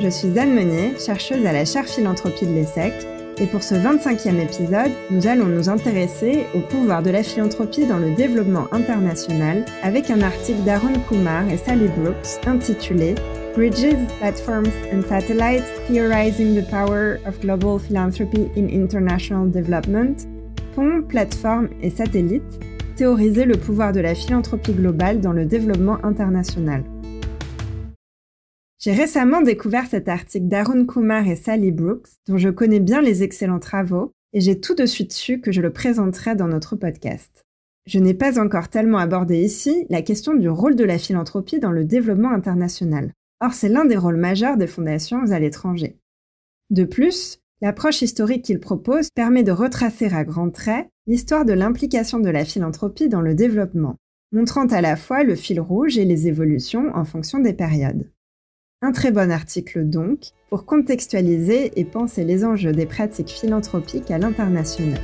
je suis Anne Meunier, chercheuse à la chaire philanthropie de l'ESSEC, et pour ce 25e épisode, nous allons nous intéresser au pouvoir de la philanthropie dans le développement international avec un article d'Aaron Kumar et Sally Brooks intitulé Bridges, Platforms and Satellites Theorizing the Power of Global Philanthropy in International Development, Ponts, plateformes et satellites, théoriser le pouvoir de la philanthropie globale dans le développement international. J'ai récemment découvert cet article d'Arun Kumar et Sally Brooks, dont je connais bien les excellents travaux, et j'ai tout de suite su que je le présenterai dans notre podcast. Je n'ai pas encore tellement abordé ici la question du rôle de la philanthropie dans le développement international. Or, c'est l'un des rôles majeurs des fondations à l'étranger. De plus, l'approche historique qu'il propose permet de retracer à grands traits l'histoire de l'implication de la philanthropie dans le développement, montrant à la fois le fil rouge et les évolutions en fonction des périodes. Un très bon article donc pour contextualiser et penser les enjeux des pratiques philanthropiques à l'international.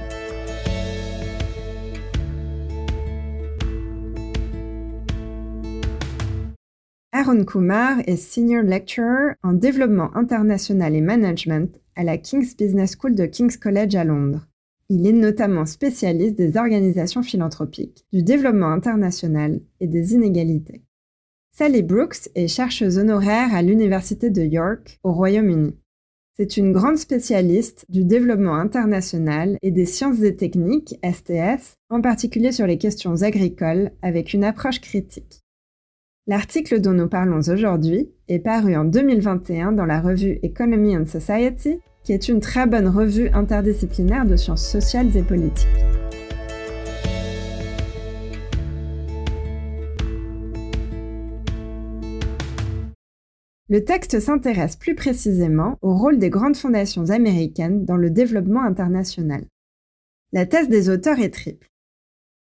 Aaron Kumar est Senior Lecturer en développement international et management à la King's Business School de King's College à Londres. Il est notamment spécialiste des organisations philanthropiques, du développement international et des inégalités. Sally Brooks est chercheuse honoraire à l'Université de York, au Royaume-Uni. C'est une grande spécialiste du développement international et des sciences et techniques, STS, en particulier sur les questions agricoles, avec une approche critique. L'article dont nous parlons aujourd'hui est paru en 2021 dans la revue Economy and Society, qui est une très bonne revue interdisciplinaire de sciences sociales et politiques. Le texte s'intéresse plus précisément au rôle des grandes fondations américaines dans le développement international. La thèse des auteurs est triple.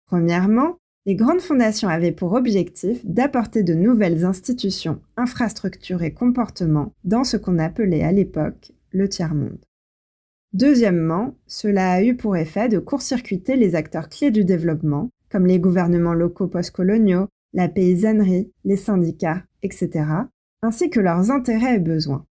Premièrement, les grandes fondations avaient pour objectif d'apporter de nouvelles institutions, infrastructures et comportements dans ce qu'on appelait à l'époque le tiers-monde. Deuxièmement, cela a eu pour effet de court-circuiter les acteurs clés du développement, comme les gouvernements locaux postcoloniaux, la paysannerie, les syndicats, etc., ainsi que leurs intérêts et besoins.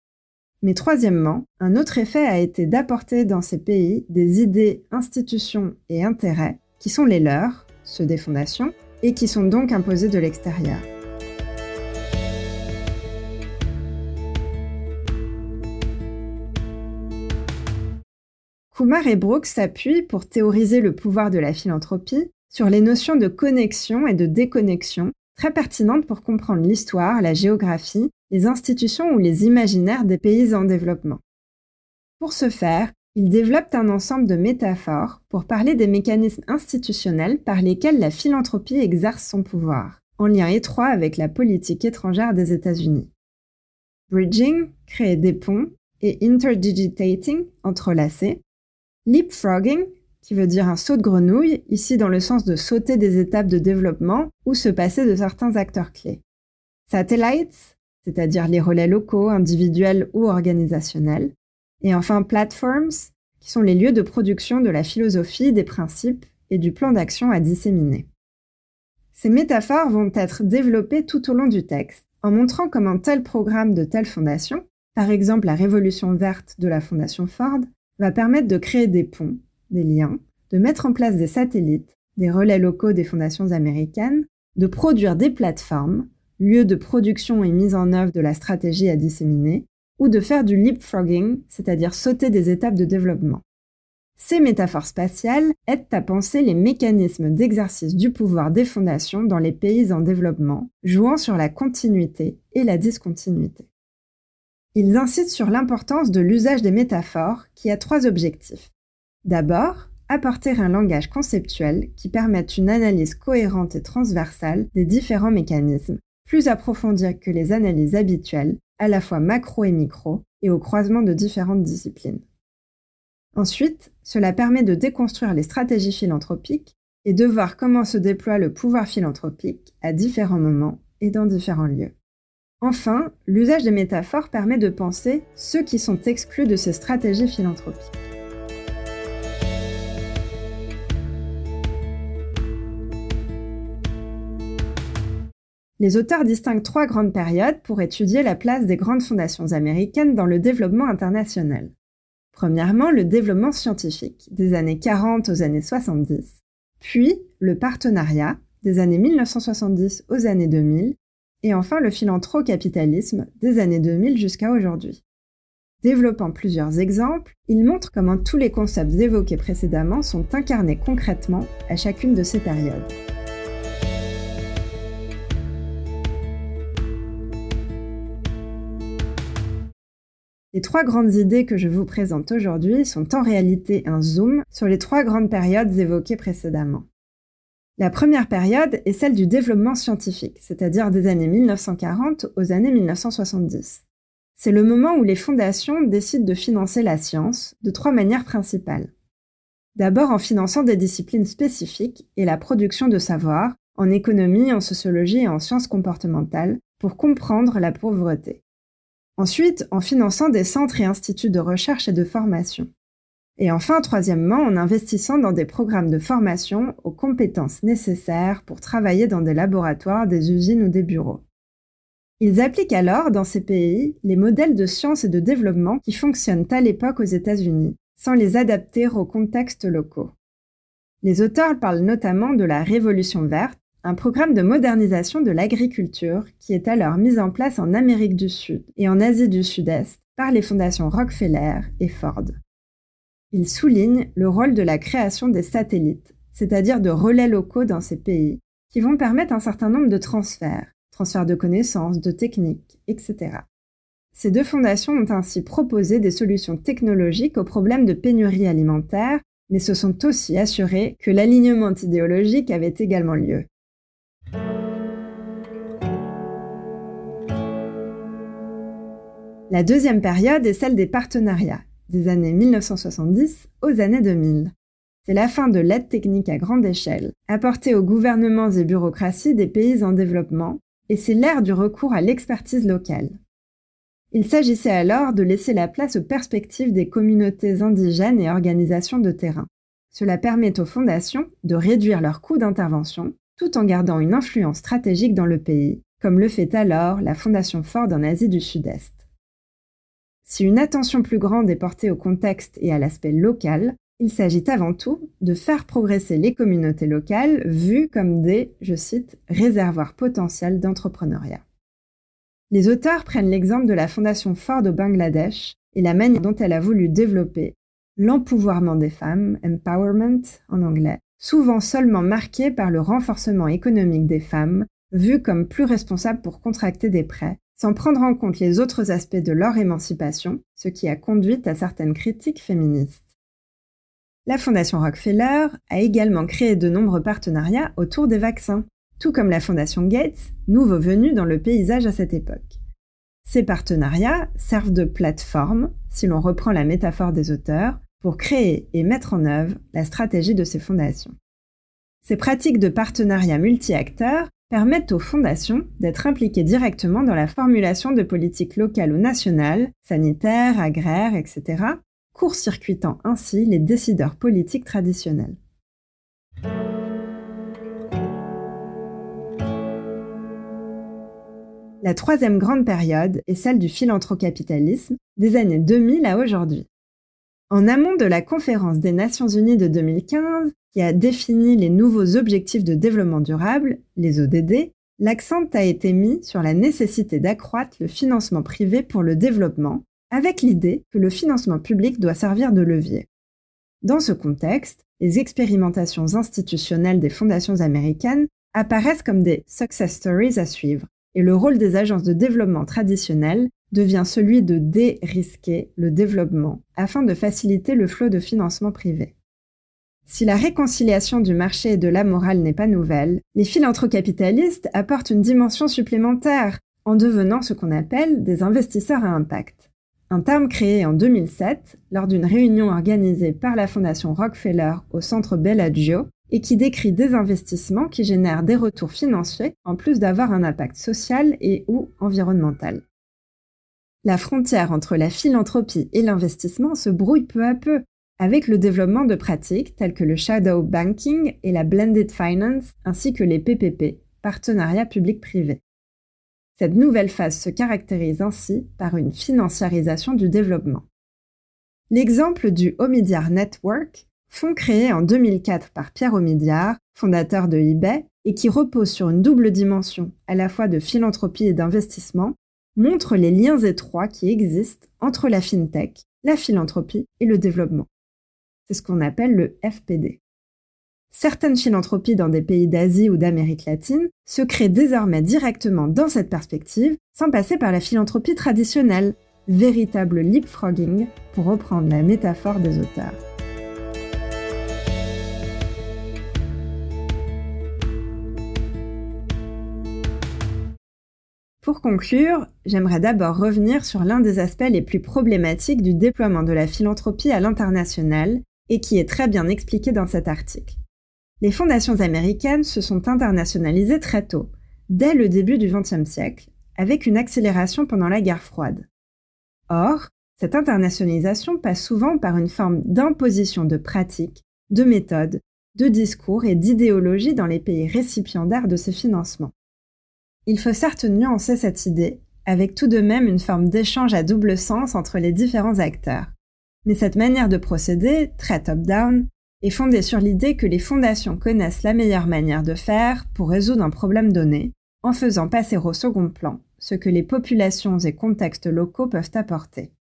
Mais troisièmement, un autre effet a été d'apporter dans ces pays des idées, institutions et intérêts qui sont les leurs, ceux des fondations, et qui sont donc imposés de l'extérieur. Kumar et Brooks s'appuient pour théoriser le pouvoir de la philanthropie sur les notions de connexion et de déconnexion très pertinentes pour comprendre l'histoire, la géographie les institutions ou les imaginaires des pays en développement. Pour ce faire, ils développent un ensemble de métaphores pour parler des mécanismes institutionnels par lesquels la philanthropie exerce son pouvoir, en lien étroit avec la politique étrangère des États-Unis. Bridging, créer des ponts, et interdigitating, entrelacer. Leapfrogging, qui veut dire un saut de grenouille, ici dans le sens de sauter des étapes de développement ou se passer de certains acteurs clés. Satellites, c'est-à-dire les relais locaux, individuels ou organisationnels. Et enfin, platforms, qui sont les lieux de production de la philosophie, des principes et du plan d'action à disséminer. Ces métaphores vont être développées tout au long du texte, en montrant comment tel programme de telle fondation, par exemple la Révolution verte de la Fondation Ford, va permettre de créer des ponts, des liens, de mettre en place des satellites, des relais locaux des fondations américaines, de produire des plateformes, lieu de production et mise en œuvre de la stratégie à disséminer, ou de faire du leapfrogging, c'est-à-dire sauter des étapes de développement. Ces métaphores spatiales aident à penser les mécanismes d'exercice du pouvoir des fondations dans les pays en développement, jouant sur la continuité et la discontinuité. Ils incitent sur l'importance de l'usage des métaphores qui a trois objectifs. D'abord, apporter un langage conceptuel qui permette une analyse cohérente et transversale des différents mécanismes, plus approfondie que les analyses habituelles, à la fois macro et micro, et au croisement de différentes disciplines. Ensuite, cela permet de déconstruire les stratégies philanthropiques et de voir comment se déploie le pouvoir philanthropique à différents moments et dans différents lieux. Enfin, l'usage des métaphores permet de penser ceux qui sont exclus de ces stratégies philanthropiques. Les auteurs distinguent trois grandes périodes pour étudier la place des grandes fondations américaines dans le développement international. Premièrement, le développement scientifique, des années 40 aux années 70, puis le partenariat, des années 1970 aux années 2000, et enfin le philanthrocapitalisme, des années 2000 jusqu'à aujourd'hui. Développant plusieurs exemples, il montre comment tous les concepts évoqués précédemment sont incarnés concrètement à chacune de ces périodes. Les trois grandes idées que je vous présente aujourd'hui sont en réalité un zoom sur les trois grandes périodes évoquées précédemment. La première période est celle du développement scientifique, c'est-à-dire des années 1940 aux années 1970. C'est le moment où les fondations décident de financer la science de trois manières principales. D'abord en finançant des disciplines spécifiques et la production de savoir, en économie, en sociologie et en sciences comportementales, pour comprendre la pauvreté. Ensuite, en finançant des centres et instituts de recherche et de formation. Et enfin, troisièmement, en investissant dans des programmes de formation aux compétences nécessaires pour travailler dans des laboratoires, des usines ou des bureaux. Ils appliquent alors dans ces pays les modèles de science et de développement qui fonctionnent à l'époque aux États-Unis, sans les adapter aux contextes locaux. Les auteurs parlent notamment de la Révolution verte, un programme de modernisation de l'agriculture qui est alors mis en place en Amérique du Sud et en Asie du Sud-Est par les fondations Rockefeller et Ford. Il souligne le rôle de la création des satellites, c'est-à-dire de relais locaux dans ces pays, qui vont permettre un certain nombre de transferts, transferts de connaissances, de techniques, etc. Ces deux fondations ont ainsi proposé des solutions technologiques aux problèmes de pénurie alimentaire, mais se sont aussi assurés que l'alignement idéologique avait également lieu. La deuxième période est celle des partenariats, des années 1970 aux années 2000. C'est la fin de l'aide technique à grande échelle, apportée aux gouvernements et bureaucraties des pays en développement, et c'est l'ère du recours à l'expertise locale. Il s'agissait alors de laisser la place aux perspectives des communautés indigènes et organisations de terrain. Cela permet aux fondations de réduire leurs coûts d'intervention tout en gardant une influence stratégique dans le pays, comme le fait alors la Fondation Ford en Asie du Sud-Est. Si une attention plus grande est portée au contexte et à l'aspect local, il s'agit avant tout de faire progresser les communautés locales vues comme des, je cite, réservoirs potentiels d'entrepreneuriat. Les auteurs prennent l'exemple de la Fondation Ford au Bangladesh et la manière dont elle a voulu développer l'empouvoirment des femmes, empowerment en anglais, souvent seulement marqué par le renforcement économique des femmes, vues comme plus responsables pour contracter des prêts, sans prendre en compte les autres aspects de leur émancipation, ce qui a conduit à certaines critiques féministes. La Fondation Rockefeller a également créé de nombreux partenariats autour des vaccins, tout comme la Fondation Gates, nouveau venu dans le paysage à cette époque. Ces partenariats servent de plateforme, si l'on reprend la métaphore des auteurs, pour créer et mettre en œuvre la stratégie de ces fondations. Ces pratiques de partenariat multi-acteurs permettent aux fondations d'être impliquées directement dans la formulation de politiques locales ou nationales, sanitaires, agraires, etc., court-circuitant ainsi les décideurs politiques traditionnels. La troisième grande période est celle du philanthrocapitalisme, des années 2000 à aujourd'hui. En amont de la conférence des Nations Unies de 2015, qui a défini les nouveaux objectifs de développement durable, les ODD, l'accent a été mis sur la nécessité d'accroître le financement privé pour le développement avec l'idée que le financement public doit servir de levier. Dans ce contexte, les expérimentations institutionnelles des fondations américaines apparaissent comme des success stories à suivre, et le rôle des agences de développement traditionnelles devient celui de dérisquer le développement afin de faciliter le flot de financement privé. Si la réconciliation du marché et de la morale n'est pas nouvelle, les philanthrocapitalistes apportent une dimension supplémentaire en devenant ce qu'on appelle des investisseurs à impact. Un terme créé en 2007 lors d'une réunion organisée par la Fondation Rockefeller au centre Bellagio et qui décrit des investissements qui génèrent des retours financiers en plus d'avoir un impact social et ou environnemental. La frontière entre la philanthropie et l'investissement se brouille peu à peu avec le développement de pratiques telles que le shadow banking et la blended finance ainsi que les PPP, partenariats public-privé. Cette nouvelle phase se caractérise ainsi par une financiarisation du développement. L'exemple du Omidyar Network, fonds créé en 2004 par Pierre Omidyar, fondateur de eBay, et qui repose sur une double dimension, à la fois de philanthropie et d'investissement, montre les liens étroits qui existent entre la fintech, la philanthropie et le développement. C'est ce qu'on appelle le FPD. Certaines philanthropies dans des pays d'Asie ou d'Amérique latine se créent désormais directement dans cette perspective sans passer par la philanthropie traditionnelle, véritable leapfrogging pour reprendre la métaphore des auteurs. Pour conclure, j'aimerais d'abord revenir sur l'un des aspects les plus problématiques du déploiement de la philanthropie à l'international et qui est très bien expliqué dans cet article. Les fondations américaines se sont internationalisées très tôt, dès le début du XXe siècle, avec une accélération pendant la guerre froide. Or, cette internationalisation passe souvent par une forme d'imposition de pratiques, de méthodes, de discours et d'idéologie dans les pays récipiendaires de ces financements. Il faut certes nuancer cette idée, avec tout de même une forme d'échange à double sens entre les différents acteurs. Mais cette manière de procéder, très top-down, est fondée sur l'idée que les fondations connaissent la meilleure manière de faire pour résoudre un problème donné, en faisant passer au second plan ce que les populations et contextes locaux peuvent apporter.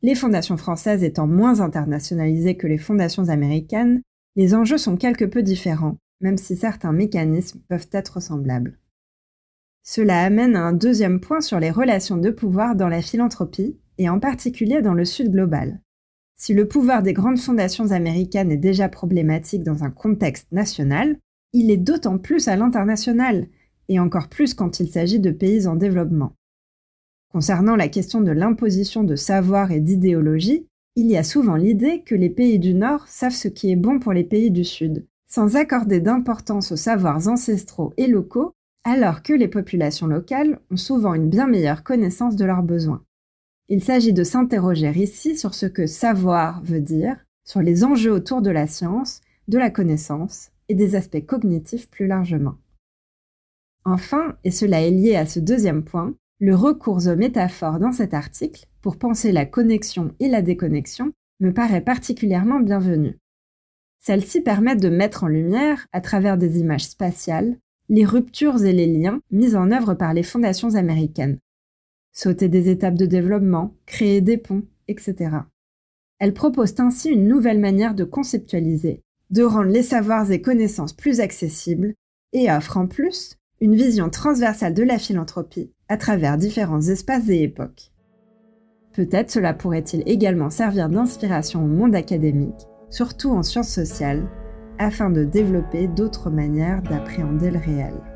Les fondations françaises étant moins internationalisées que les fondations américaines, les enjeux sont quelque peu différents, même si certains mécanismes peuvent être semblables. Cela amène à un deuxième point sur les relations de pouvoir dans la philanthropie, et en particulier dans le Sud global. Si le pouvoir des grandes fondations américaines est déjà problématique dans un contexte national, il est d'autant plus à l'international, et encore plus quand il s'agit de pays en développement. Concernant la question de l'imposition de savoir et d'idéologie, il y a souvent l'idée que les pays du Nord savent ce qui est bon pour les pays du Sud, sans accorder d'importance aux savoirs ancestraux et locaux alors que les populations locales ont souvent une bien meilleure connaissance de leurs besoins. Il s'agit de s'interroger ici sur ce que savoir veut dire, sur les enjeux autour de la science, de la connaissance et des aspects cognitifs plus largement. Enfin, et cela est lié à ce deuxième point, le recours aux métaphores dans cet article pour penser la connexion et la déconnexion me paraît particulièrement bienvenu. Celles-ci permettent de mettre en lumière, à travers des images spatiales, les ruptures et les liens mis en œuvre par les fondations américaines. Sauter des étapes de développement, créer des ponts, etc. Elles proposent ainsi une nouvelle manière de conceptualiser, de rendre les savoirs et connaissances plus accessibles et offrent en plus une vision transversale de la philanthropie à travers différents espaces et époques. Peut-être cela pourrait-il également servir d'inspiration au monde académique, surtout en sciences sociales, afin de développer d'autres manières d'appréhender le réel.